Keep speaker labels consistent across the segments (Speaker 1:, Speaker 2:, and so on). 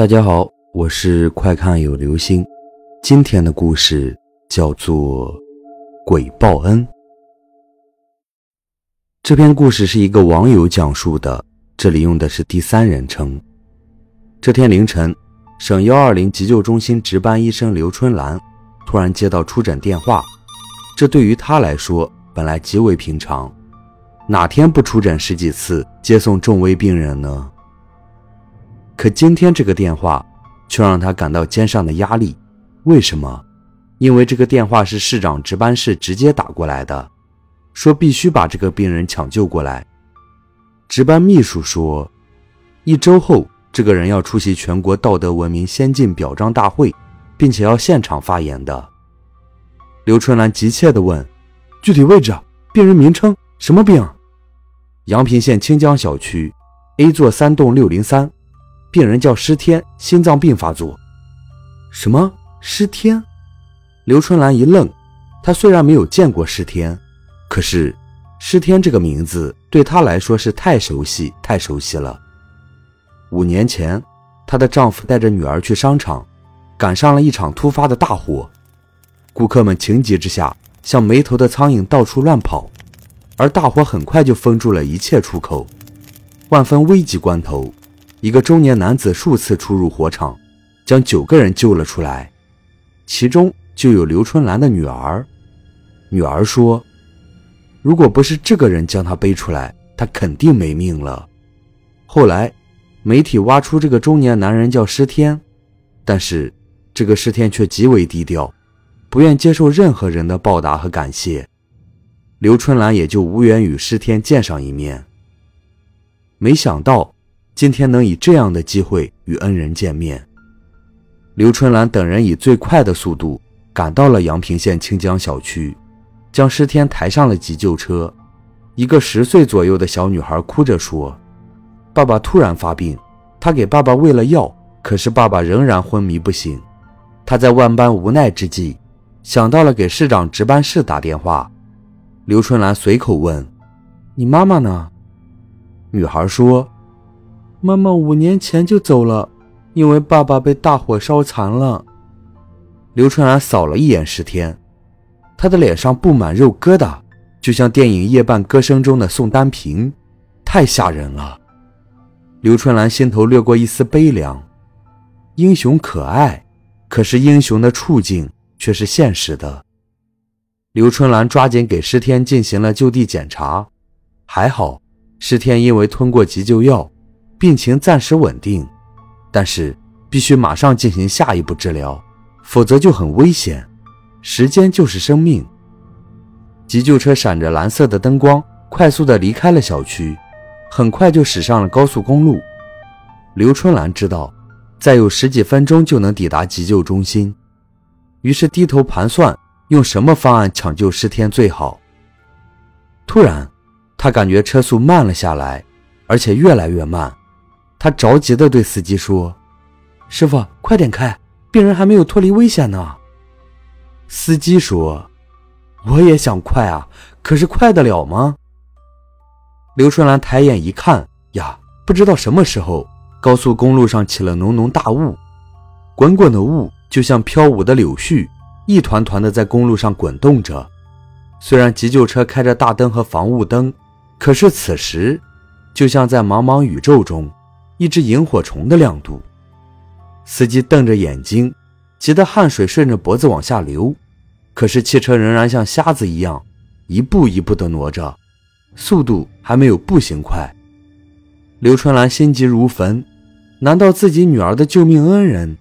Speaker 1: 大家好，我是快看有流星。今天的故事叫做《鬼报恩》。这篇故事是一个网友讲述的，这里用的是第三人称。这天凌晨，省幺二零急救中心值班医生刘春兰突然接到出诊电话，这对于她来说本来极为平常，哪天不出诊十几次接送重危病人呢？可今天这个电话，却让他感到肩上的压力。为什么？因为这个电话是市长值班室直接打过来的，说必须把这个病人抢救过来。值班秘书说，一周后这个人要出席全国道德文明先进表彰大会，并且要现场发言的。刘春兰急切地问：“具体位置、病人名称、什么病？”阳平县清江小区 A 座三栋六零三。病人叫施天，心脏病发作。什么施天？刘春兰一愣。她虽然没有见过施天，可是施天这个名字对她来说是太熟悉、太熟悉了。五年前，她的丈夫带着女儿去商场，赶上了一场突发的大火。顾客们情急之下，像没头的苍蝇到处乱跑，而大火很快就封住了一切出口。万分危急关头。一个中年男子数次出入火场，将九个人救了出来，其中就有刘春兰的女儿。女儿说：“如果不是这个人将她背出来，她肯定没命了。”后来，媒体挖出这个中年男人叫施天，但是这个施天却极为低调，不愿接受任何人的报答和感谢。刘春兰也就无缘与施天见上一面。没想到。今天能以这样的机会与恩人见面，刘春兰等人以最快的速度赶到了阳平县清江小区，将施天抬上了急救车。一个十岁左右的小女孩哭着说：“爸爸突然发病，她给爸爸喂了药，可是爸爸仍然昏迷不醒。她在万般无奈之际，想到了给市长值班室打电话。”刘春兰随口问：“你妈妈呢？”女孩说。妈妈五年前就走了，因为爸爸被大火烧残了。刘春兰扫了一眼石天，他的脸上布满肉疙瘩，就像电影《夜半歌声》中的宋丹萍，太吓人了。刘春兰心头掠过一丝悲凉。英雄可爱，可是英雄的处境却是现实的。刘春兰抓紧给石天进行了就地检查，还好，石天因为吞过急救药。病情暂时稳定，但是必须马上进行下一步治疗，否则就很危险。时间就是生命。急救车闪着蓝色的灯光，快速地离开了小区，很快就驶上了高速公路。刘春兰知道，再有十几分钟就能抵达急救中心，于是低头盘算用什么方案抢救尸天最好。突然，他感觉车速慢了下来，而且越来越慢。他着急地对司机说：“师傅，快点开，病人还没有脱离危险呢。”司机说：“我也想快啊，可是快得了吗？”刘春兰抬眼一看，呀，不知道什么时候，高速公路上起了浓浓大雾，滚滚的雾就像飘舞的柳絮，一团团的在公路上滚动着。虽然急救车开着大灯和防雾灯，可是此时，就像在茫茫宇宙中。一只萤火虫的亮度，司机瞪着眼睛，急得汗水顺着脖子往下流。可是汽车仍然像瞎子一样，一步一步地挪着，速度还没有步行快。刘春兰心急如焚，难道自己女儿的救命恩人，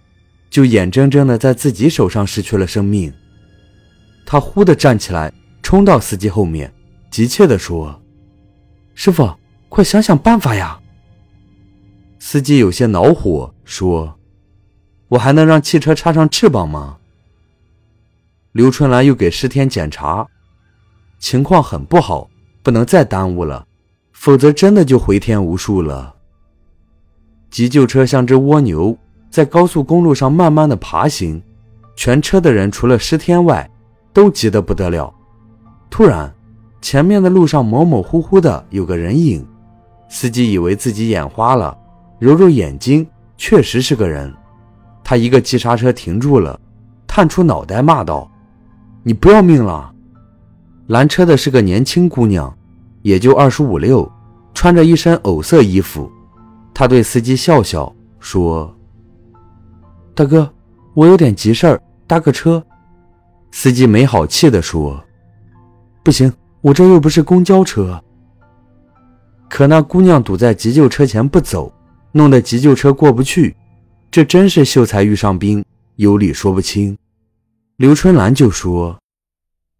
Speaker 1: 就眼睁睁地在自己手上失去了生命？她忽地站起来，冲到司机后面，急切地说：“师傅，快想想办法呀！”司机有些恼火，说：“我还能让汽车插上翅膀吗？”刘春兰又给施天检查，情况很不好，不能再耽误了，否则真的就回天无术了。急救车像只蜗牛，在高速公路上慢慢的爬行，全车的人除了施天外，都急得不得了。突然，前面的路上模模糊糊的有个人影，司机以为自己眼花了。揉揉眼睛，确实是个人。他一个急刹车停住了，探出脑袋骂道：“你不要命了！”拦车的是个年轻姑娘，也就二十五六，穿着一身藕色衣服。她对司机笑笑说：“大哥，我有点急事儿，搭个车。”司机没好气地说：“不行，我这又不是公交车。”可那姑娘堵在急救车前不走，弄得急救车过不去，这真是秀才遇上兵，有理说不清。刘春兰就说：“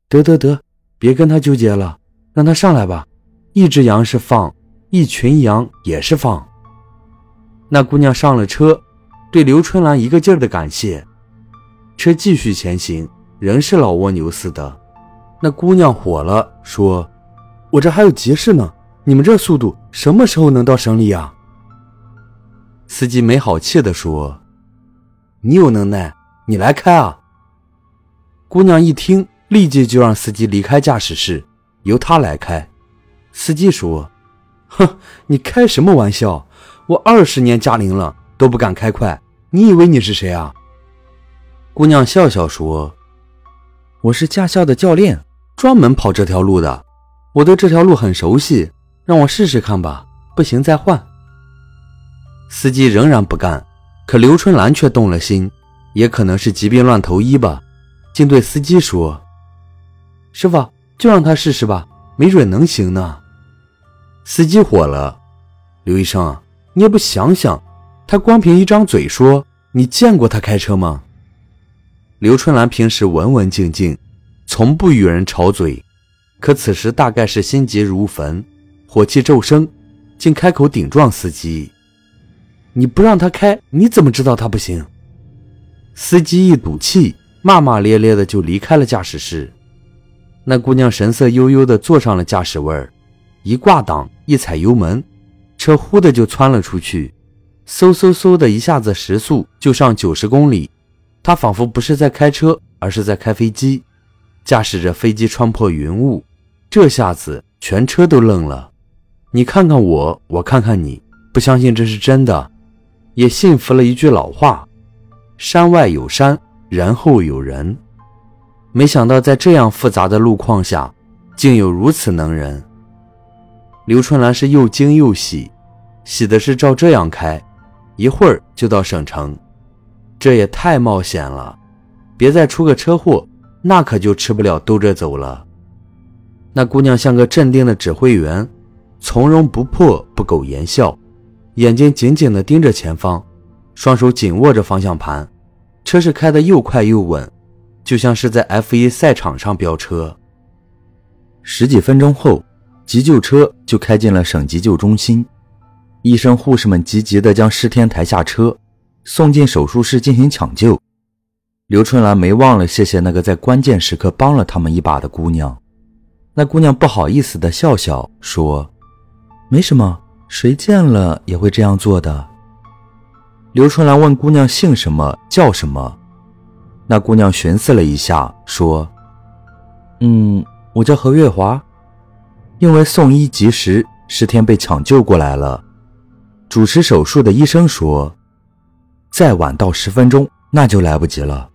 Speaker 1: 得得得，别跟他纠结了，让他上来吧。一只羊是放，一群羊也是放。”那姑娘上了车，对刘春兰一个劲儿的感谢。车继续前行，仍是老蜗牛似的。那姑娘火了，说：“我这还有急事呢。”你们这速度什么时候能到省里呀？司机没好气地说：“你有能耐，你来开啊！”姑娘一听，立即就让司机离开驾驶室，由他来开。司机说：“哼，你开什么玩笑？我二十年驾龄了，都不敢开快。你以为你是谁啊？”姑娘笑笑说：“我是驾校的教练，专门跑这条路的，我对这条路很熟悉。”让我试试看吧，不行再换。司机仍然不干，可刘春兰却动了心，也可能是急病乱投医吧，竟对司机说：“师傅，就让他试试吧，没准能行呢。”司机火了：“刘医生，你也不想想，他光凭一张嘴说，你见过他开车吗？”刘春兰平时文文静静，从不与人吵嘴，可此时大概是心急如焚。火气骤升，竟开口顶撞司机：“你不让他开，你怎么知道他不行？”司机一赌气，骂骂咧咧的就离开了驾驶室。那姑娘神色悠悠的坐上了驾驶位儿，一挂档，一踩油门，车呼的就窜了出去，嗖嗖嗖的一下子时速就上九十公里。她仿佛不是在开车，而是在开飞机，驾驶着飞机穿破云雾。这下子全车都愣了。你看看我，我看看你，不相信这是真的，也信服了一句老话：“山外有山，人后有人。”没想到在这样复杂的路况下，竟有如此能人。刘春兰是又惊又喜，喜的是照这样开，一会儿就到省城，这也太冒险了，别再出个车祸，那可就吃不了兜着走了。那姑娘像个镇定的指挥员。从容不迫，不苟言笑，眼睛紧紧地盯着前方，双手紧握着方向盘，车是开得又快又稳，就像是在 F1 赛场上飙车。十几分钟后，急救车就开进了省急救中心，医生护士们急急地将施天抬下车，送进手术室进行抢救。刘春兰没忘了谢谢那个在关键时刻帮了他们一把的姑娘，那姑娘不好意思地笑笑说。没什么，谁见了也会这样做的。刘春兰问姑娘姓什么，叫什么。那姑娘寻思了一下，说：“嗯，我叫何月华。因为送医及时，十天被抢救过来了。主持手术的医生说，再晚到十分钟，那就来不及了。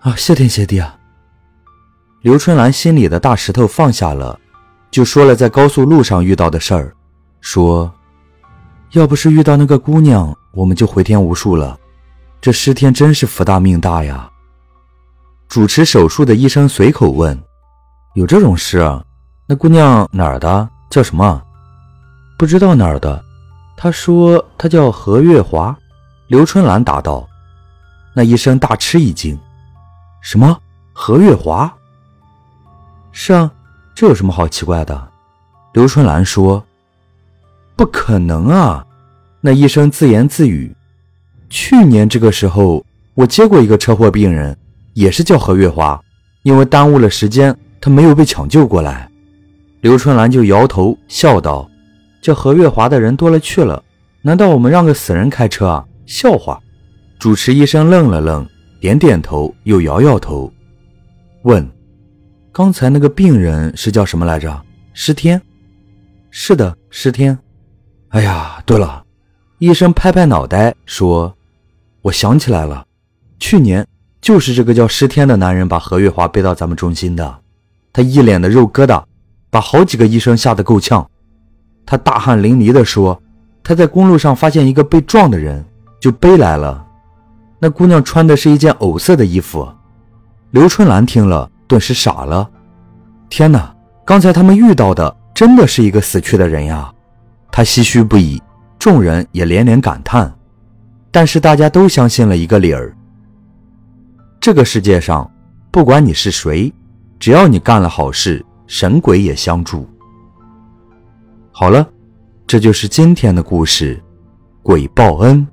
Speaker 1: 啊，谢天谢地啊！”刘春兰心里的大石头放下了，就说了在高速路上遇到的事儿。说：“要不是遇到那个姑娘，我们就回天无术了。这师天真是福大命大呀！”主持手术的医生随口问：“有这种事啊？那姑娘哪儿的？叫什么？不知道哪儿的。”他说：“她叫何月华。”刘春兰答道。那医生大吃一惊：“什么？何月华？”“是啊，这有什么好奇怪的？”刘春兰说。不可能啊！那医生自言自语：“去年这个时候，我接过一个车祸病人，也是叫何月华，因为耽误了时间，他没有被抢救过来。”刘春兰就摇头笑道：“这何月华的人多了去了，难道我们让个死人开车啊？笑话！”主持医生愣了愣，点点头，又摇摇头，问：“刚才那个病人是叫什么来着？尸天？是的，尸天。”哎呀，对了，
Speaker 2: 医生拍拍脑袋说：“我想起来了，去年就是这个叫施天的男人把何月华背到咱们中心的。他一脸的肉疙瘩，把好几个医生吓得够呛。他大汗淋漓地说：他在公路上发现一个被撞的人，就背来了。那姑娘穿的是一件藕色的衣服。”刘春兰听了，顿时傻了。天哪！刚才他们遇到的真的是一个死去的人呀！他唏嘘不已，众人也连连感叹。但是大家都相信了一个理儿：这个世界上，不管你是谁，只要你干了好事，神鬼也相助。好了，这就是今天的故事——鬼报恩。